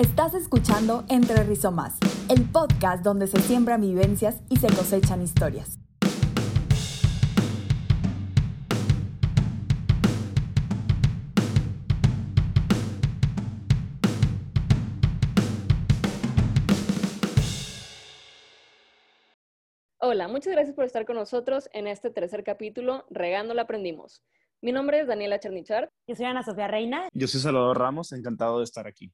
Estás escuchando Entre Rizomas, el podcast donde se siembran vivencias y se cosechan historias. Hola, muchas gracias por estar con nosotros en este tercer capítulo, Regando la Aprendimos. Mi nombre es Daniela Chernichar. Yo soy Ana Sofía Reina. Yo soy Salvador Ramos, encantado de estar aquí.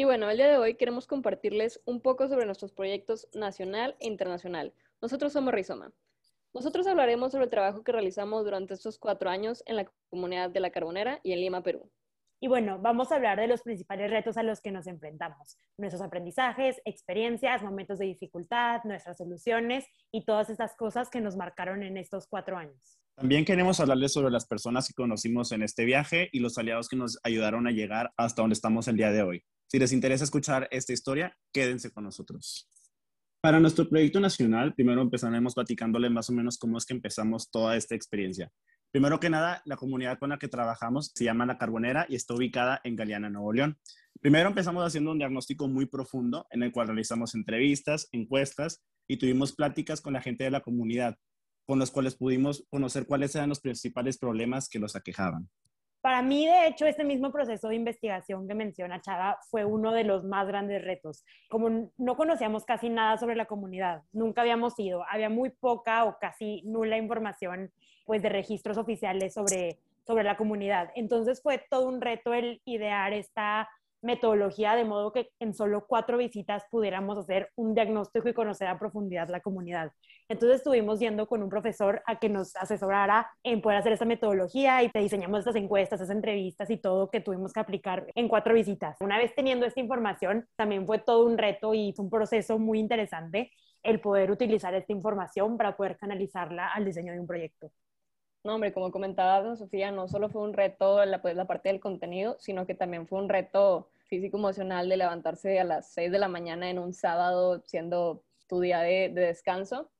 Y bueno, el día de hoy queremos compartirles un poco sobre nuestros proyectos nacional e internacional. Nosotros somos Rizoma. Nosotros hablaremos sobre el trabajo que realizamos durante estos cuatro años en la comunidad de La Carbonera y en Lima, Perú. Y bueno, vamos a hablar de los principales retos a los que nos enfrentamos, nuestros aprendizajes, experiencias, momentos de dificultad, nuestras soluciones y todas estas cosas que nos marcaron en estos cuatro años. También queremos hablarles sobre las personas que conocimos en este viaje y los aliados que nos ayudaron a llegar hasta donde estamos el día de hoy. Si les interesa escuchar esta historia, quédense con nosotros. Para nuestro proyecto nacional, primero empezaremos platicándole más o menos cómo es que empezamos toda esta experiencia. Primero que nada, la comunidad con la que trabajamos se llama La Carbonera y está ubicada en Galeana, Nuevo León. Primero empezamos haciendo un diagnóstico muy profundo en el cual realizamos entrevistas, encuestas y tuvimos pláticas con la gente de la comunidad, con los cuales pudimos conocer cuáles eran los principales problemas que los aquejaban. Para mí, de hecho, este mismo proceso de investigación que menciona Chava fue uno de los más grandes retos. Como no conocíamos casi nada sobre la comunidad, nunca habíamos ido, había muy poca o casi nula información pues, de registros oficiales sobre, sobre la comunidad. Entonces fue todo un reto el idear esta metodología de modo que en solo cuatro visitas pudiéramos hacer un diagnóstico y conocer a profundidad la comunidad. Entonces estuvimos yendo con un profesor a que nos asesorara en poder hacer esta metodología y te diseñamos estas encuestas, estas entrevistas y todo que tuvimos que aplicar en cuatro visitas. Una vez teniendo esta información, también fue todo un reto y fue un proceso muy interesante el poder utilizar esta información para poder canalizarla al diseño de un proyecto. No, hombre, como comentaba Sofía, no solo fue un reto la, pues, la parte del contenido, sino que también fue un reto físico-emocional de levantarse a las 6 de la mañana en un sábado, siendo tu día de, descanso,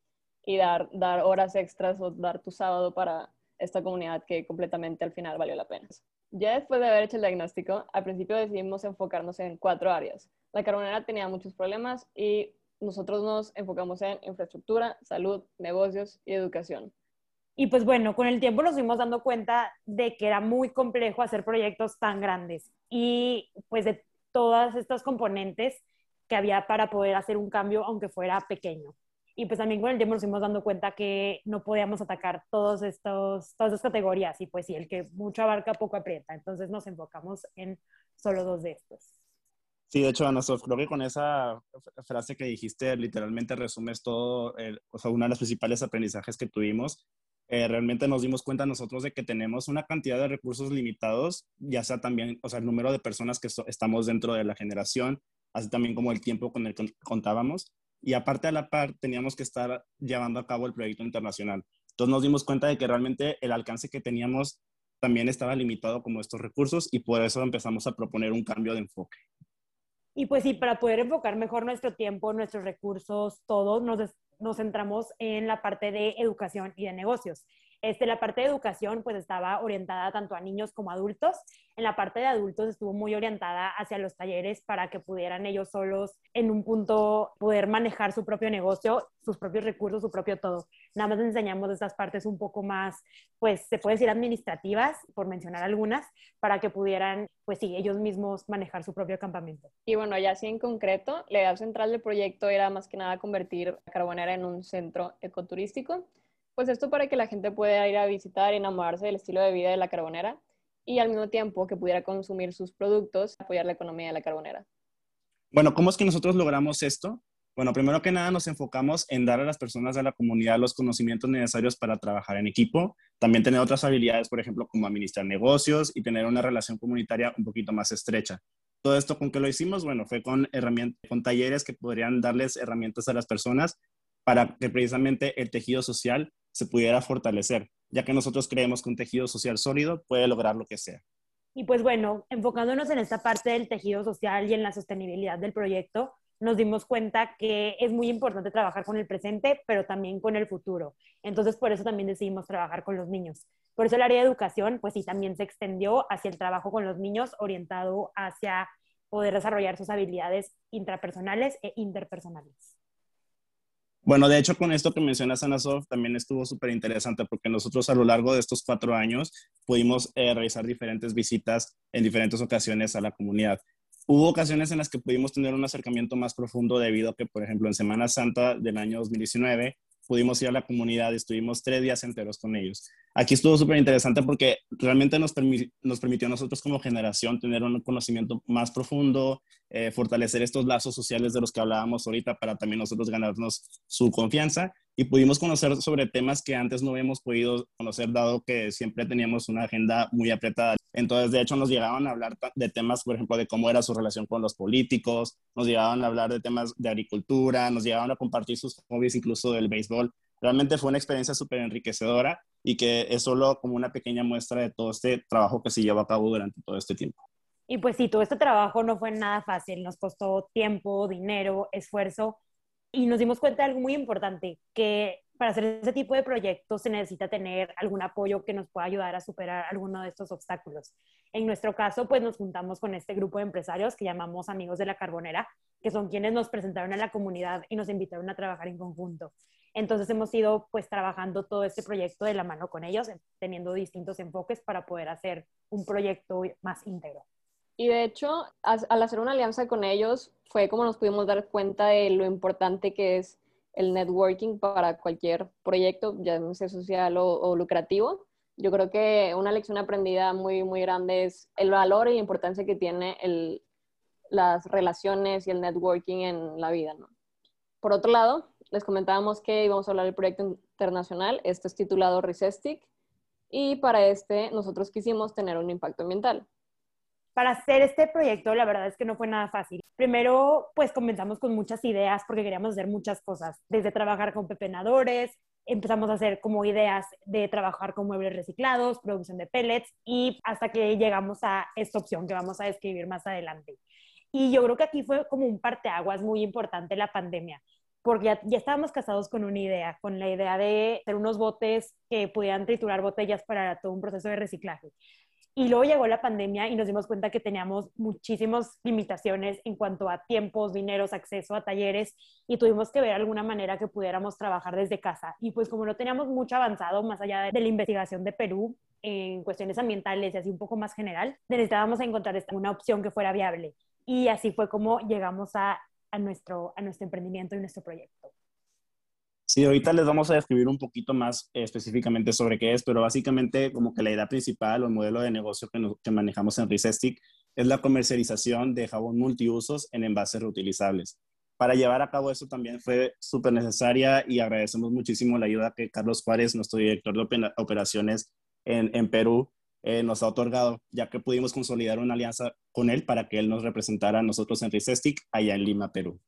y dar, dar horas extras o dar tu sábado para esta comunidad que completamente al final valió la pena. Ya después de haber hecho el diagnóstico, al principio decidimos enfocarnos en cuatro áreas. La carbonera tenía muchos problemas y nosotros nos enfocamos en infraestructura, salud, negocios y educación. Y pues bueno, con el tiempo nos fuimos dando cuenta de que era muy complejo hacer proyectos tan grandes y pues de todas estas componentes que había para poder hacer un cambio aunque fuera pequeño. Y pues también con el tiempo nos fuimos dando cuenta que no podíamos atacar todos estos, todas estas categorías y pues sí, el que mucho abarca poco aprieta. Entonces nos enfocamos en solo dos de estos. Sí, de hecho, Ana creo que con esa frase que dijiste literalmente resumes todo, o sea, uno de los principales aprendizajes que tuvimos eh, realmente nos dimos cuenta nosotros de que tenemos una cantidad de recursos limitados, ya sea también, o sea, el número de personas que estamos dentro de la generación, así también como el tiempo con el que contábamos. Y aparte a la par, teníamos que estar llevando a cabo el proyecto internacional. Entonces nos dimos cuenta de que realmente el alcance que teníamos también estaba limitado como estos recursos y por eso empezamos a proponer un cambio de enfoque. Y pues sí, para poder enfocar mejor nuestro tiempo, nuestros recursos, todos, nos, nos centramos en la parte de educación y de negocios. Este, la parte de educación pues estaba orientada tanto a niños como a adultos. En la parte de adultos estuvo muy orientada hacia los talleres para que pudieran ellos solos en un punto poder manejar su propio negocio, sus propios recursos, su propio todo. Nada más enseñamos estas partes un poco más, pues se puede decir administrativas, por mencionar algunas, para que pudieran, pues sí, ellos mismos manejar su propio campamento. Y bueno, ya así en concreto, la idea central del proyecto era más que nada convertir Carbonera en un centro ecoturístico pues esto para que la gente pueda ir a visitar y enamorarse del estilo de vida de la carbonera y al mismo tiempo que pudiera consumir sus productos, apoyar la economía de la carbonera. Bueno, ¿cómo es que nosotros logramos esto? Bueno, primero que nada nos enfocamos en dar a las personas de la comunidad los conocimientos necesarios para trabajar en equipo, también tener otras habilidades, por ejemplo, como administrar negocios y tener una relación comunitaria un poquito más estrecha. Todo esto con qué lo hicimos, bueno, fue con herramientas, con talleres que podrían darles herramientas a las personas para que precisamente el tejido social se pudiera fortalecer, ya que nosotros creemos que un tejido social sólido puede lograr lo que sea. Y pues bueno, enfocándonos en esta parte del tejido social y en la sostenibilidad del proyecto, nos dimos cuenta que es muy importante trabajar con el presente, pero también con el futuro. Entonces, por eso también decidimos trabajar con los niños. Por eso el área de educación, pues sí, también se extendió hacia el trabajo con los niños orientado hacia poder desarrollar sus habilidades intrapersonales e interpersonales. Bueno, de hecho, con esto que mencionas, Anasov, también estuvo súper interesante porque nosotros a lo largo de estos cuatro años pudimos eh, realizar diferentes visitas en diferentes ocasiones a la comunidad. Hubo ocasiones en las que pudimos tener un acercamiento más profundo debido a que, por ejemplo, en Semana Santa del año 2019 pudimos ir a la comunidad y estuvimos tres días enteros con ellos. Aquí estuvo súper interesante porque realmente nos, nos, permitió a nosotros como generación tener un conocimiento más profundo, eh, fortalecer estos lazos sociales de los que hablábamos ahorita para también nosotros ganarnos su confianza y pudimos conocer sobre temas que antes no habíamos podido conocer dado que siempre teníamos una agenda muy apretada. Entonces, de hecho, nos llegaban a hablar de temas, por ejemplo, de cómo era su relación con los políticos, nos llegaban a hablar de temas de agricultura, nos llegaban a compartir sus hobbies incluso del béisbol. Realmente fue una experiencia súper enriquecedora y que es solo como una pequeña muestra de todo este trabajo que se llevó a cabo durante todo este tiempo. Y pues sí, todo este trabajo no fue nada fácil, nos costó tiempo, dinero, esfuerzo y nos dimos cuenta de algo muy importante, que para hacer ese tipo de proyectos se necesita tener algún apoyo que nos pueda ayudar a superar alguno de estos obstáculos. En nuestro caso, pues nos juntamos con este grupo de empresarios que llamamos Amigos de la Carbonera, que son quienes nos presentaron a la comunidad y nos invitaron a trabajar en conjunto. Entonces hemos ido pues trabajando todo este proyecto de la mano con ellos, teniendo distintos enfoques para poder hacer un proyecto más íntegro. Y de hecho, al hacer una alianza con ellos, fue como nos pudimos dar cuenta de lo importante que es el networking para cualquier proyecto, ya sea social o, lucrativo. Yo creo que una lección aprendida muy, muy grande es el valor y la importancia que tiene el, las relaciones y el networking en la vida. Por otro lado, les comentábamos que íbamos a hablar del proyecto internacional. Este es titulado Resestic y para este nosotros quisimos tener un impacto ambiental para hacer este proyecto, la verdad es que no fue nada fácil. Primero, pues comenzamos con muchas ideas porque queríamos hacer muchas cosas, desde trabajar con pepenadores, empezamos a hacer como ideas de trabajar con muebles reciclados, producción de pellets y hasta que llegamos a esta opción que vamos a describir más adelante. Y yo creo que aquí fue como un parteaguas muy importante la pandemia, porque ya, ya, estábamos casados con una idea, con la idea de hacer unos botes que pudieran triturar botellas para todo un proceso de reciclaje. Y luego llegó la pandemia y nos dimos cuenta que teníamos muchísimas limitaciones en cuanto a tiempos, dineros, acceso a talleres y tuvimos que ver alguna manera que pudiéramos trabajar desde casa. Y pues como no teníamos mucho avanzado más allá de la investigación de Perú en cuestiones ambientales y así un poco más general, necesitábamos encontrar una opción que fuera viable. Y así fue como llegamos a, a nuestro, a nuestro emprendimiento y nuestro proyecto. Sí, ahorita les vamos a describir un poquito más específicamente sobre qué es, pero básicamente como que la idea principal o el modelo de negocio que, manejamos en Resestic es la comercialización de jabón multiusos en envases reutilizables. Para llevar a cabo eso también fue súper necesaria y agradecemos muchísimo la ayuda que Carlos Juárez, nuestro director de operaciones en, en Perú, eh, nos ha otorgado, ya que pudimos consolidar una alianza con él para que él nos representara a nosotros en Resestic allá en Lima, Perú.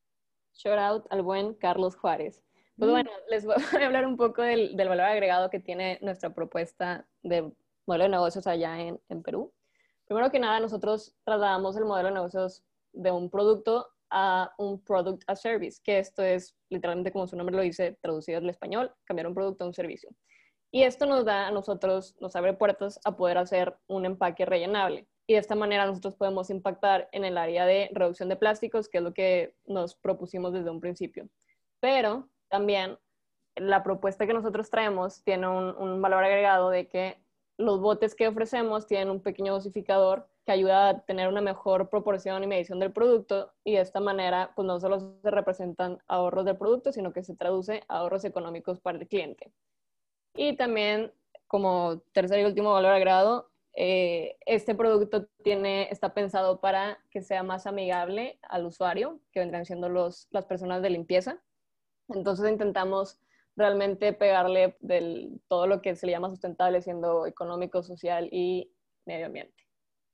Shout out al buen Carlos Juárez. Pues mm. bueno, les voy a hablar un poco del, valor agregado que tiene nuestra propuesta de modelo de negocios allá en, en, Perú. Primero que nada, nosotros trasladamos el modelo de negocios de un producto a un product as service, que esto es literalmente como su nombre lo dice, traducido al español, cambiar un producto a un servicio. Y esto nos da a nosotros, nos abre puertas a poder hacer un empaque rellenable. Y de esta manera nosotros podemos impactar en el área de reducción de plásticos, que es lo que nos propusimos desde un principio. Pero también la propuesta que nosotros traemos tiene un, valor agregado de que los botes que ofrecemos tienen un pequeño dosificador que ayuda a tener una mejor proporción y medición del producto y de esta manera pues no solo se representan ahorros del producto, sino que se traduce a ahorros económicos para el cliente. Y también como tercer y último valor agregado, eh, este producto tiene, está pensado para que sea más amigable al usuario, que vendrán siendo los, las personas de limpieza. Entonces intentamos realmente pegarle del, todo lo que se le llama sustentable, siendo económico, social y medio ambiente.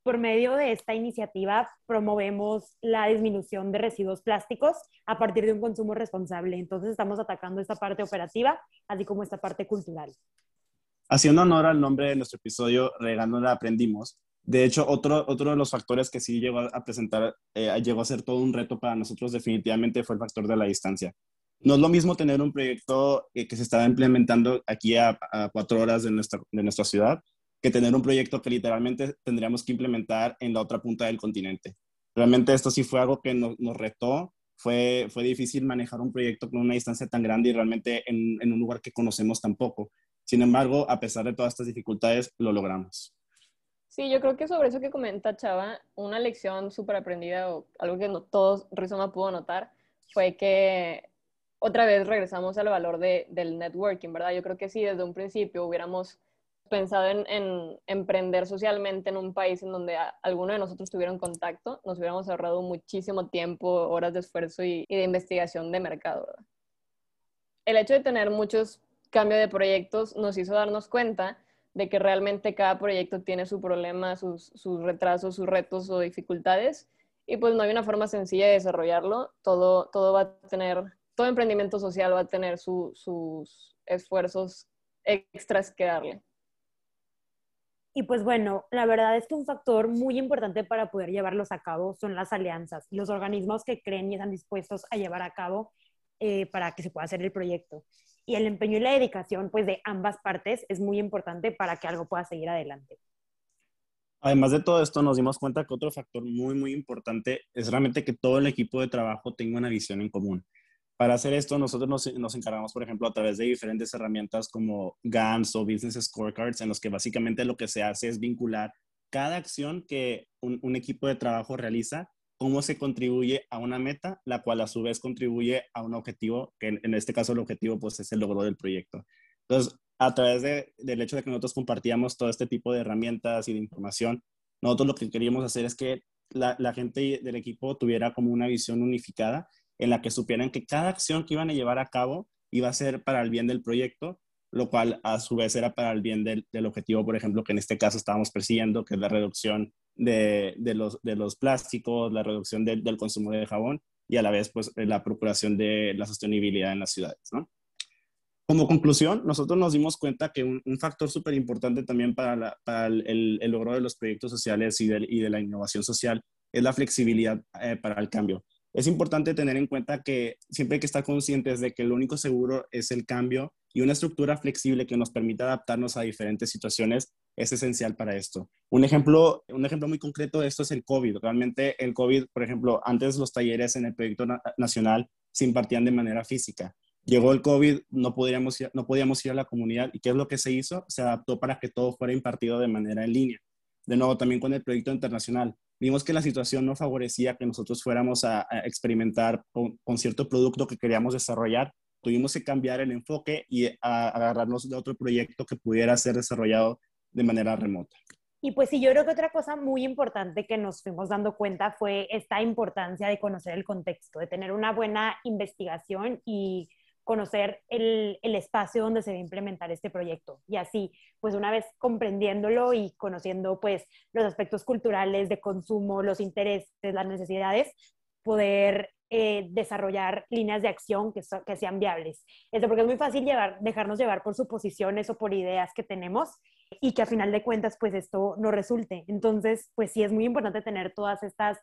Por medio de esta iniciativa promovemos la disminución de residuos plásticos a partir de un consumo responsable. Entonces estamos atacando esta parte operativa, así como esta parte cultural. Haciendo honor al nombre de nuestro episodio, Regando la aprendimos. De hecho, otro, otro de los factores que sí llegó a presentar, eh, llegó a ser todo un reto para nosotros definitivamente fue el factor de la distancia. No es lo mismo tener un proyecto que, se estaba implementando aquí a, cuatro horas de nuestra, de nuestra ciudad que tener un proyecto que literalmente tendríamos que implementar en la otra punta del continente. Realmente esto sí fue algo que nos, nos retó, fue, fue difícil manejar un proyecto con una distancia tan grande y realmente en, en un lugar que conocemos tan poco. Sin embargo, a pesar de todas estas dificultades, lo logramos. Sí, yo creo que sobre eso que comenta Chava, una lección súper aprendida o algo que todos Rizoma pudo notar fue que otra vez regresamos al valor de, del networking, ¿verdad? Yo creo que si desde un principio hubiéramos pensado en, en, emprender socialmente en un país en donde alguno de nosotros tuviera un contacto, nos hubiéramos ahorrado muchísimo tiempo, horas de esfuerzo y, de investigación de mercado. El hecho de tener muchos cambios de proyectos nos hizo darnos cuenta de que realmente cada proyecto tiene su problema, sus, sus, retrasos, sus retos o dificultades. Y pues no hay una forma sencilla de desarrollarlo. Todo, todo va a tener, todo emprendimiento social va a tener su, sus esfuerzos extras que darle. Y pues bueno, la verdad es que un factor muy importante para poder llevarlos a cabo son las alianzas, los organismos que creen y están dispuestos a llevar a cabo eh, para que se pueda hacer el proyecto y el empeño y la dedicación pues de ambas partes es muy importante para que algo pueda seguir adelante. Además de todo esto, nos dimos cuenta que otro factor muy, muy importante es realmente que todo el equipo de trabajo tenga una visión en común. Para hacer esto, nosotros nos, encargamos, por ejemplo, a través de diferentes herramientas como GANs o Business Scorecards, en los que básicamente lo que se hace es vincular cada acción que un, equipo de trabajo realiza cómo se contribuye a una meta, la cual a su vez contribuye a un objetivo, que en, este caso el objetivo pues es el logro del proyecto. Entonces, a través de, del hecho de que nosotros compartíamos todo este tipo de herramientas y de información, nosotros lo que queríamos hacer es que la gente del equipo tuviera como una visión unificada en la que supieran que cada acción que iban a llevar a cabo iba a ser para el bien del proyecto, lo cual a su vez era para el bien del, del objetivo, por ejemplo, que en este caso estábamos persiguiendo, que es la reducción de, de, los, de los plásticos, la reducción de, del consumo de jabón y a la vez pues la procuración de la sostenibilidad en las ciudades. Como conclusión, nosotros nos dimos cuenta que un, factor súper importante también para, el, el, logro de los proyectos sociales y de, y de la innovación social es la flexibilidad eh, para el cambio. Es importante tener en cuenta que siempre hay que estar conscientes de que lo único seguro es el cambio y una estructura flexible que nos permita adaptarnos a diferentes situaciones es esencial para esto. Un ejemplo, un ejemplo muy concreto de esto es el COVID. Realmente el COVID, por ejemplo, antes los talleres en el proyecto na nacional se impartían de manera física. Llegó el COVID, no podíamos, ir, no podíamos ir a la comunidad y ¿qué es lo que se hizo? Se adaptó para que todo fuera impartido de manera en línea. De nuevo, también con el proyecto internacional. Vimos que la situación no favorecía que nosotros fuéramos a, a experimentar con, con cierto producto que queríamos desarrollar tuvimos que cambiar el enfoque y a agarrarnos de otro proyecto que pudiera ser desarrollado de manera remota. Y pues sí, yo creo que otra cosa muy importante que nos fuimos dando cuenta fue esta importancia de conocer el contexto, de tener una buena investigación y conocer el, el, espacio donde se va a implementar este proyecto. Y así, pues una vez comprendiéndolo y conociendo pues los aspectos culturales de consumo, los intereses, las necesidades, poder eh, desarrollar líneas de acción que, que sean viables. Esto porque es muy fácil llevar, dejarnos llevar por suposiciones o por ideas que tenemos y que a final de cuentas pues esto no resulte. Entonces, pues sí es muy importante tener todas estas,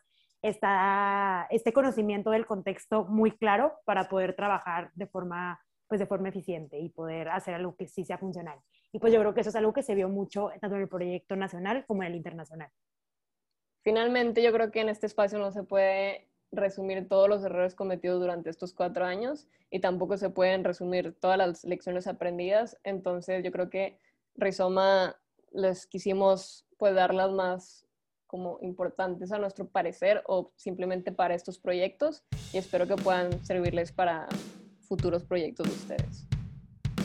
esta, este conocimiento del contexto muy claro para poder trabajar de forma, pues de forma eficiente y poder hacer algo que sí sea funcional. Y pues yo creo que eso es algo que se vio mucho tanto en el proyecto nacional como en el internacional. Finalmente, yo creo que en este espacio no se puede resumir todos los errores cometidos durante estos cuatro años y tampoco se pueden resumir todas las lecciones aprendidas. Entonces yo creo que Rizoma les quisimos pues dar las más como importantes a nuestro parecer o simplemente para estos proyectos y espero que puedan servirles para futuros proyectos de ustedes.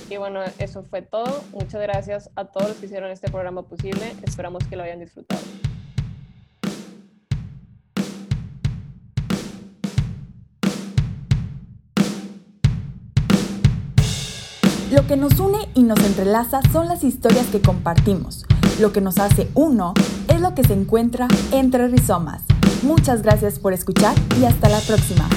Y bueno, eso fue todo. Muchas gracias a todos los que hicieron este programa posible. Esperamos que lo hayan disfrutado. Lo que nos une y nos entrelaza son las historias que compartimos. Lo que nos hace uno es lo que se encuentra entre rizomas. Muchas gracias por escuchar y hasta la próxima.